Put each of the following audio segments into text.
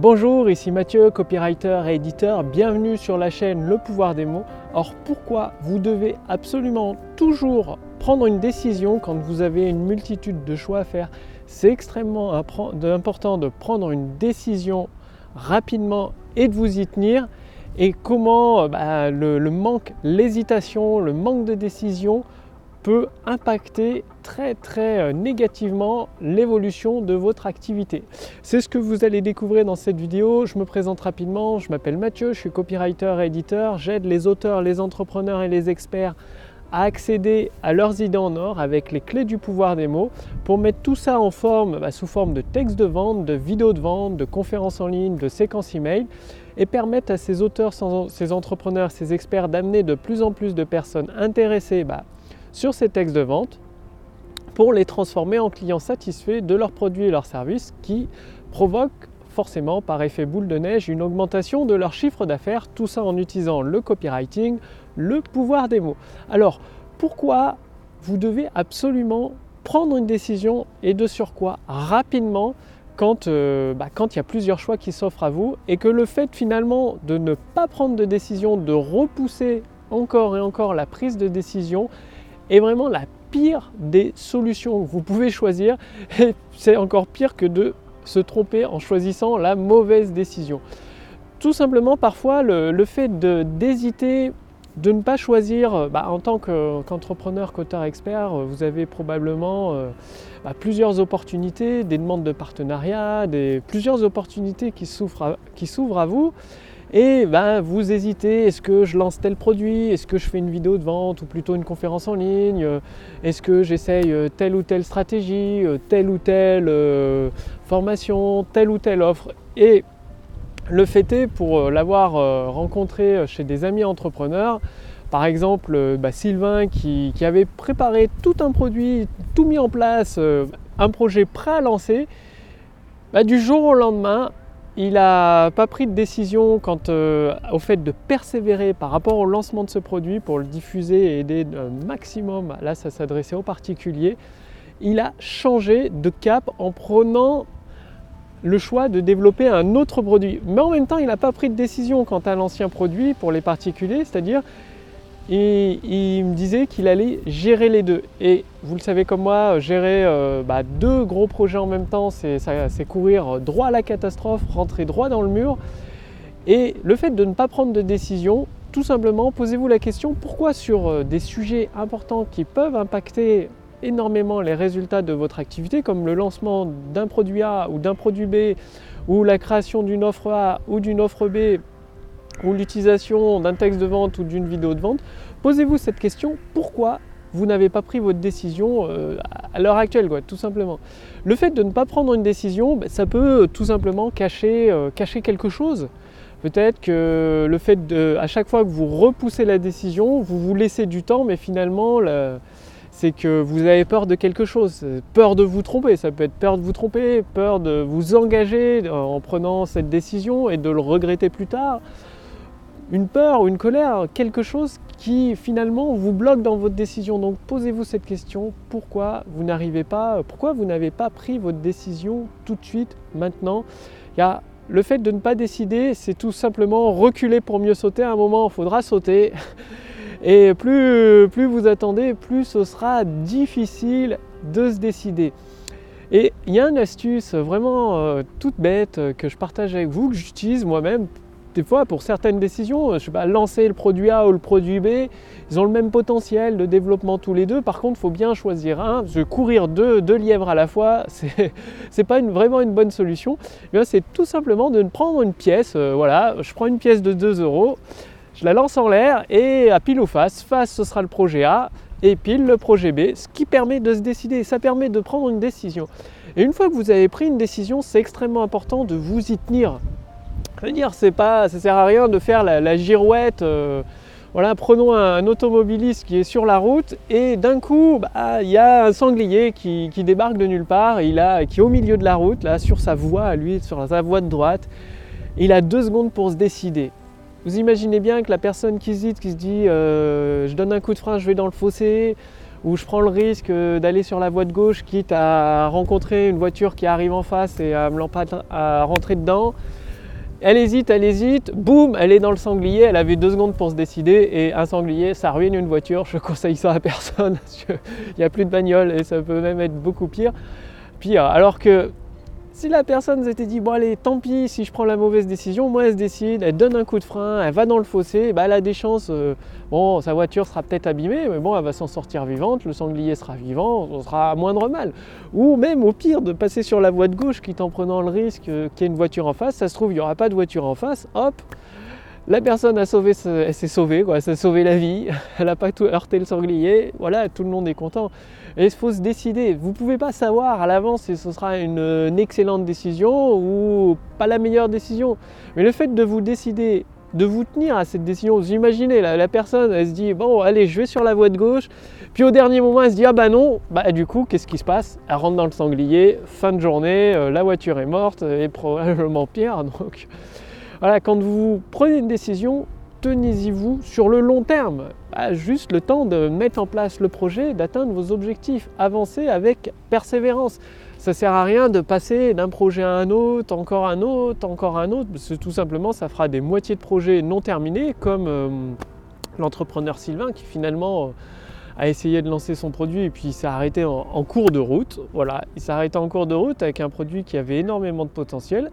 Bonjour, ici Mathieu, copywriter et éditeur. Bienvenue sur la chaîne Le pouvoir des mots. Or, pourquoi vous devez absolument toujours prendre une décision quand vous avez une multitude de choix à faire? C'est extrêmement important de prendre une décision rapidement et de vous y tenir. Et comment bah, le, le manque, l'hésitation, le manque de décision peut impacter très très euh, négativement l'évolution de votre activité. C'est ce que vous allez découvrir dans cette vidéo. Je me présente rapidement, je m'appelle Mathieu, je suis copywriter et éditeur. J'aide les auteurs, les entrepreneurs et les experts à accéder à leurs idées en or avec les clés du pouvoir des mots pour mettre tout ça en forme, bah, sous forme de texte de vente, de vidéos de vente, de conférences en ligne, de séquences email et permettre à ces auteurs, ces entrepreneurs, ces experts d'amener de plus en plus de personnes intéressées bah, sur ces textes de vente pour les transformer en clients satisfaits de leurs produits et leurs services qui provoquent forcément par effet boule de neige une augmentation de leur chiffre d'affaires, tout ça en utilisant le copywriting, le pouvoir des mots. Alors pourquoi vous devez absolument prendre une décision et de sur quoi rapidement quand, euh, bah, quand il y a plusieurs choix qui s'offrent à vous et que le fait finalement de ne pas prendre de décision, de repousser encore et encore la prise de décision, est vraiment la pire des solutions que vous pouvez choisir. Et c'est encore pire que de se tromper en choisissant la mauvaise décision. Tout simplement, parfois, le, fait d'hésiter, de, ne pas choisir, bah, en tant qu'entrepreneur, qu'auteur expert, vous avez probablement euh, bah, plusieurs opportunités, des demandes de partenariat, des, plusieurs opportunités qui s'ouvrent à vous et ben, vous hésitez, est-ce que je lance tel produit, est-ce que je fais une vidéo de vente ou plutôt une conférence en ligne, est-ce que j'essaye euh, telle ou telle stratégie, euh, telle ou telle euh, formation, telle ou telle offre? Et le fait est, pour l'avoir rencontré chez des amis entrepreneurs, par exemple bah, Sylvain qui, avait préparé tout un produit, tout mis en place, un projet prêt à lancer, bah, du jour au lendemain, il n'a pas pris de décision quant euh, au fait de persévérer par rapport au lancement de ce produit pour le diffuser et aider un maximum, là ça s'adressait aux particuliers. Il a changé de cap en prenant le choix de développer un autre produit. Mais en même temps, il n'a pas pris de décision quant à l'ancien produit pour les particuliers, c'est-à-dire et il me disait qu'il allait gérer les deux. Et vous le savez comme moi, gérer euh, bah, deux gros projets en même temps, c'est courir droit à la catastrophe, rentrer droit dans le mur. Et le fait de ne pas prendre de décision, tout simplement, posez-vous la question pourquoi sur euh, des sujets importants qui peuvent impacter énormément les résultats de votre activité, comme le lancement d'un produit A ou d'un produit B, ou la création d'une offre A ou d'une offre B, ou l'utilisation d'un texte de vente ou d'une vidéo de vente, posez-vous cette question, pourquoi vous n'avez pas pris votre décision euh, à l'heure actuelle, tout simplement. Le fait de ne pas prendre une décision, ben, ça peut tout simplement cacher, euh, cacher quelque chose. Peut-être que le fait de, à chaque fois que vous repoussez la décision, vous vous laissez du temps, mais finalement, c'est que vous avez peur de quelque chose, peur de vous tromper. Ça peut être peur de vous tromper, peur de vous engager en prenant cette décision et de le regretter plus tard une peur ou une colère, quelque chose qui finalement vous bloque dans votre décision. Donc posez-vous cette question, pourquoi vous n'arrivez pas, pourquoi vous n'avez pas pris votre décision tout de suite, maintenant? Il y a le fait de ne pas décider, c'est tout simplement reculer pour mieux sauter. À un moment, il faudra sauter. Et plus, vous attendez, plus ce sera difficile de se décider. Et il y a une astuce vraiment euh, toute bête que je partage avec vous, que j'utilise moi-même des fois, pour certaines décisions, je sais pas, lancer le produit A ou le produit B, ils ont le même potentiel de développement tous les deux. Par contre, il faut bien choisir un. Courir deux, lièvres à la fois, c'est n'est pas vraiment une bonne solution. Eh c'est tout simplement de prendre une pièce. Euh, voilà, je prends une pièce de 2 euros, je la lance en l'air et à pile ou face, face ce sera le projet A et pile le projet B, ce qui permet de se décider. Ça permet de prendre une décision. Et une fois que vous avez pris une décision, c'est extrêmement important de vous y tenir. Je veux dire, c'est pas, ça sert à rien de faire la, girouette. Euh, voilà, prenons un, automobiliste qui est sur la route et d'un coup, bah, il y a un sanglier qui, débarque de nulle part, il a, qui est au milieu de la route, là, sur sa voie, lui, sur sa voie de droite. Il a deux secondes pour se décider. Vous imaginez bien que la personne qui hésite, qui se dit euh, je donne un coup de frein, je vais dans le fossé, ou je prends le risque d'aller sur la voie de gauche, quitte à rencontrer une voiture qui arrive en face et à me à rentrer dedans, Elle hésite, elle hésite, boum, elle est dans le sanglier, elle avait deux secondes pour se décider et un sanglier, ça ruine une voiture, je conseille ça à personne, qu'il n'y a plus de bagnole et ça peut même être beaucoup pire. Pire, alors que si la personne s'était dit, bon allez, tant pis, si je prends la mauvaise décision, moi elle se décide, elle donne un coup de frein, elle va dans le fossé, bah, elle a des chances, euh, bon, sa voiture sera peut-être abîmée, mais bon, elle va s'en sortir vivante, le sanglier sera vivant, on sera à moindre mal. Ou même au pire, de passer sur la voie de gauche, quitte en prenant le risque euh, qu'il y ait une voiture en face, ça se trouve, il n'y aura pas de voiture en face, hop, la personne a sauvé, elle s'est sauvée, quoi, elle sauvé la vie, elle n'a pas tout heurté le sanglier, voilà, tout le monde est content. Et il faut se décider. Vous ne pouvez pas savoir à l'avance si ce sera une, excellente décision ou pas la meilleure décision. Mais le fait de vous décider, de vous tenir à cette décision, vous imaginez, la, la personne, elle se dit, bon, allez, je vais sur la voie de gauche. Puis au dernier moment, elle se dit, ah bah non, bah du coup, qu'est-ce qui se passe? Elle rentre dans le sanglier, fin de journée, euh, la voiture est morte et probablement pire. Donc voilà, quand vous prenez une décision, tenez-y-vous sur le long terme. Juste le temps de mettre en place le projet, d'atteindre vos objectifs. Avancez avec persévérance. Ça ne sert à rien de passer d'un projet à un autre, encore un autre, encore un autre, parce que tout simplement ça fera des moitiés de projets non terminés, comme euh, l'entrepreneur Sylvain qui finalement euh, a essayé de lancer son produit et puis il s'est arrêté en, cours de route. Voilà, il s'est arrêté en cours de route avec un produit qui avait énormément de potentiel.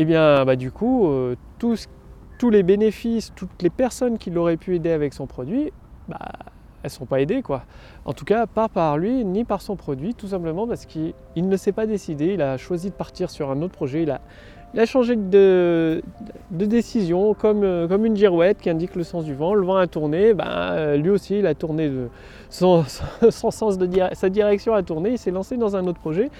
Eh bien bah, du coup, euh, tout ce tous les bénéfices, toutes les personnes qui l'auraient pu aider avec son produit, bah, elles ne sont pas aidées quoi. En tout cas, pas par lui ni par son produit, tout simplement parce qu'il ne s'est pas décidé, il a choisi de partir sur un autre projet, il a, il a changé de, décision comme, euh, comme, une girouette qui indique le sens du vent. Le vent a tourné, ben, lui aussi il a tourné son, sens de sa direction a tourné, il s'est lancé dans un autre projet,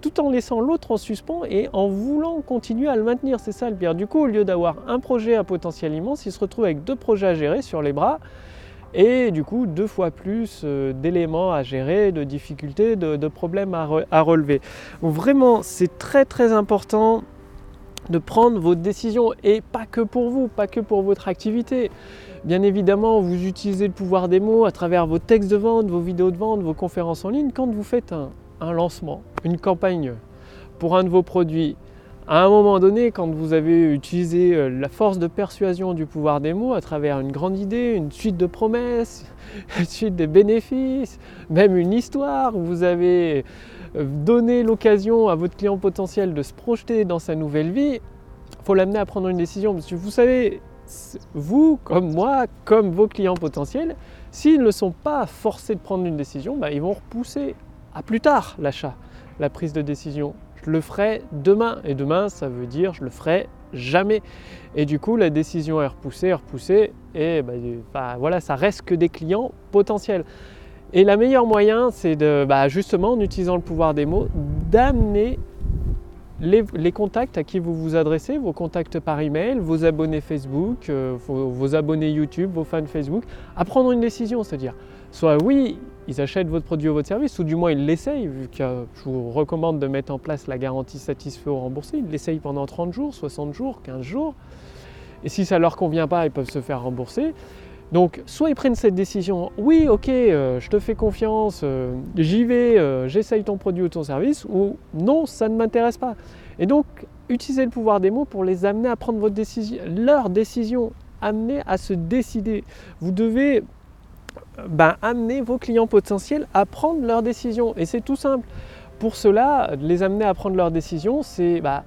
tout en laissant l'autre en suspens et en voulant continuer à le maintenir. C'est ça le pire. Du coup, au lieu d'avoir un projet à potentiel immense, il se retrouve avec deux projets à gérer sur les bras et du coup deux fois plus euh, d'éléments à gérer, de difficultés, de, problèmes à, à relever. Vraiment, c'est très très important de prendre vos décisions et pas que pour vous, pas que pour votre activité. Bien évidemment, vous utilisez le pouvoir des mots à travers vos textes de vente, vos vidéos de vente, vos conférences en ligne. Quand vous faites un, lancement, une campagne pour un de vos produits, à un moment donné, quand vous avez utilisé euh, la force de persuasion du pouvoir des mots à travers une grande idée, une suite de promesses, une suite de bénéfices, même une histoire, vous avez donner l'occasion à votre client potentiel de se projeter dans sa nouvelle vie, il faut l'amener à prendre une décision. Vous savez, vous, comme moi, comme vos clients potentiels, s'ils ne sont pas forcés de prendre une décision, bah, ils vont repousser à plus tard l'achat, la prise de décision. Je le ferai demain. Et demain, ça veut dire je le ferai jamais. Et du coup, la décision est repoussée, repoussée, et bah, bah, voilà, ça reste que des clients potentiels. Et le meilleur moyen, c'est de, bah, justement, en utilisant le pouvoir des mots, d'amener les, contacts à qui vous vous adressez, vos contacts par email, vos abonnés Facebook, euh, vos, abonnés YouTube, vos fans Facebook, à prendre une décision, c'est-à-dire soit oui, ils achètent votre produit ou votre service, ou du moins ils l'essayent, vu que je vous recommande de mettre en place la garantie satisfait ou remboursé, ils l'essayent pendant 30 jours, 60 jours, 15 jours, et si ça ne leur convient pas, ils peuvent se faire rembourser. Donc soit ils prennent cette décision, oui ok, euh, je te fais confiance, euh, j'y vais, euh, j'essaye ton produit ou ton service, ou non, ça ne m'intéresse pas. Et donc utilisez le pouvoir des mots pour les amener à prendre votre décision, leur décision, amener à se décider. Vous devez ben, amener vos clients potentiels à prendre leur décision. Et c'est tout simple. Pour cela, les amener à prendre leur décision, c'est bah,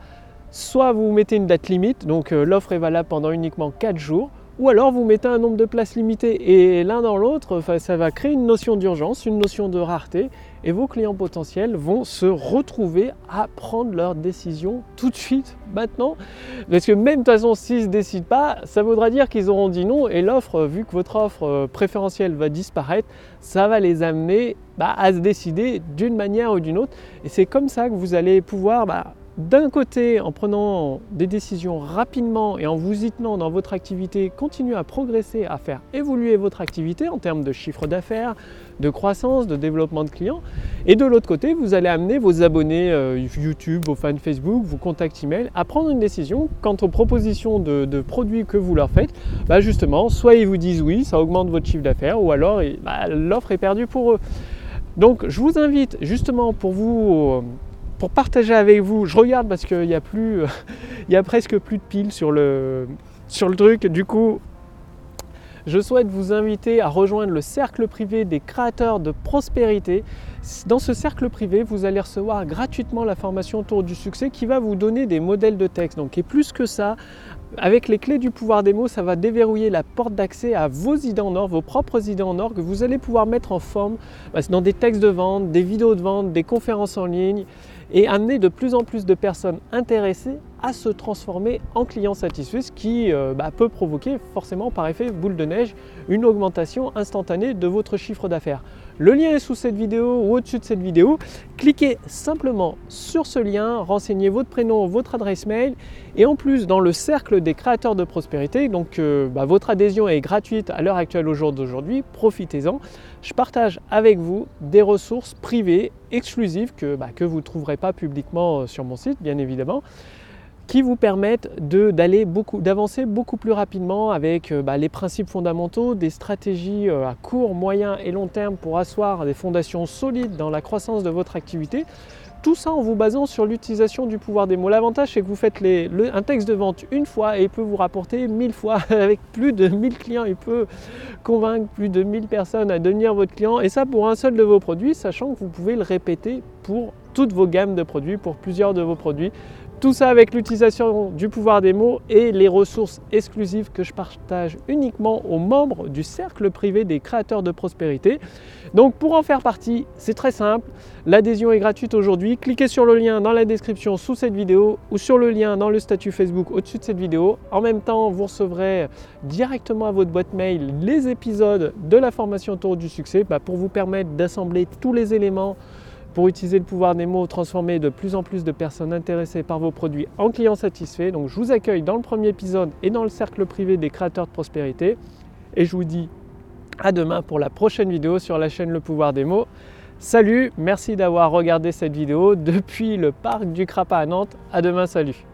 soit vous mettez une date limite, donc l'offre est valable pendant uniquement 4 jours, ou alors vous mettez un nombre de places limité. Et l'un dans l'autre, ça va créer une notion d'urgence, une notion de rareté, et vos clients potentiels vont se retrouver à prendre leur décision tout de suite, maintenant. Parce que même de toute façon, s'ils ne décident pas, ça voudra dire qu'ils auront dit non, et l'offre, vu que votre offre euh, préférentielle va disparaître, ça va les amener bah, à se décider d'une manière ou d'une autre. Et c'est comme ça que vous allez pouvoir bah, d'un côté, en prenant des décisions rapidement et en vous y tenant dans votre activité, continuer à progresser, à faire évoluer votre activité en termes de chiffre d'affaires, de croissance, de développement de clients. Et de l'autre côté, vous allez amener vos abonnés euh, YouTube, vos fans Facebook, vos contacts email à prendre une décision quant aux propositions de, produits que vous leur faites. Bah justement, soit ils vous disent oui, ça augmente votre chiffre d'affaires, ou alors bah, l'offre est perdue pour eux. Donc je vous invite justement pour vous pour partager avec vous. Je regarde parce qu'il y a plus, il y a presque plus de piles sur le, sur le truc. Du coup, je souhaite vous inviter à rejoindre le cercle privé des créateurs de prospérité. Dans ce cercle privé, vous allez recevoir gratuitement la formation autour du succès qui va vous donner des modèles de texte. Donc, et plus que ça, avec les clés du pouvoir des mots, ça va déverrouiller la porte d'accès à vos idées en or, vos propres idées en or que vous allez pouvoir mettre en forme bah, dans des textes de vente, des vidéos de vente, des conférences en ligne et amener de plus en plus de personnes intéressées à se transformer en clients satisfaits, ce qui euh, bah, peut provoquer forcément par effet boule de neige une augmentation instantanée de votre chiffre d'affaires. Le lien est sous cette vidéo ou au-dessus de cette vidéo. Cliquez simplement sur ce lien, renseignez votre prénom, votre adresse mail et en plus dans le cercle des créateurs de prospérité, donc euh, bah, votre adhésion est gratuite à l'heure actuelle au jour d'aujourd'hui, profitez-en. Je partage avec vous des ressources privées exclusives que, bah, que vous ne trouverez pas publiquement euh, sur mon site bien évidemment qui vous permettent d'aller beaucoup, d'avancer beaucoup plus rapidement avec euh, bah, les principes fondamentaux, des stratégies euh, à court, moyen et long terme pour asseoir des fondations solides dans la croissance de votre activité. Tout ça en vous basant sur l'utilisation du pouvoir des mots. L'avantage, c'est que vous faites un texte de vente une fois et il peut vous rapporter mille fois. Avec plus de 1000 clients, il peut convaincre plus de 1000 personnes à devenir votre client. Et ça pour un seul de vos produits, sachant que vous pouvez le répéter pour toutes vos gammes de produits, pour plusieurs de vos produits. Tout ça avec l'utilisation du pouvoir des mots et les ressources exclusives que je partage uniquement aux membres du cercle privé des créateurs de prospérité. Donc pour en faire partie, c'est très simple. L'adhésion est gratuite aujourd'hui. Cliquez sur le lien dans la description sous cette vidéo ou sur le lien dans le statut Facebook au-dessus de cette vidéo. En même temps, vous recevrez directement à votre boîte mail les épisodes de la formation Tour du succès bah, pour vous permettre d'assembler tous les éléments pour utiliser le pouvoir des mots, transformer de plus en plus de personnes intéressées par vos produits en clients satisfaits. Donc je vous accueille dans le premier épisode et dans le cercle privé des créateurs de prospérité. Et je vous dis à demain pour la prochaine vidéo sur la chaîne Le pouvoir des mots. Salut, merci d'avoir regardé cette vidéo depuis le parc du Crapa à Nantes. À demain, salut.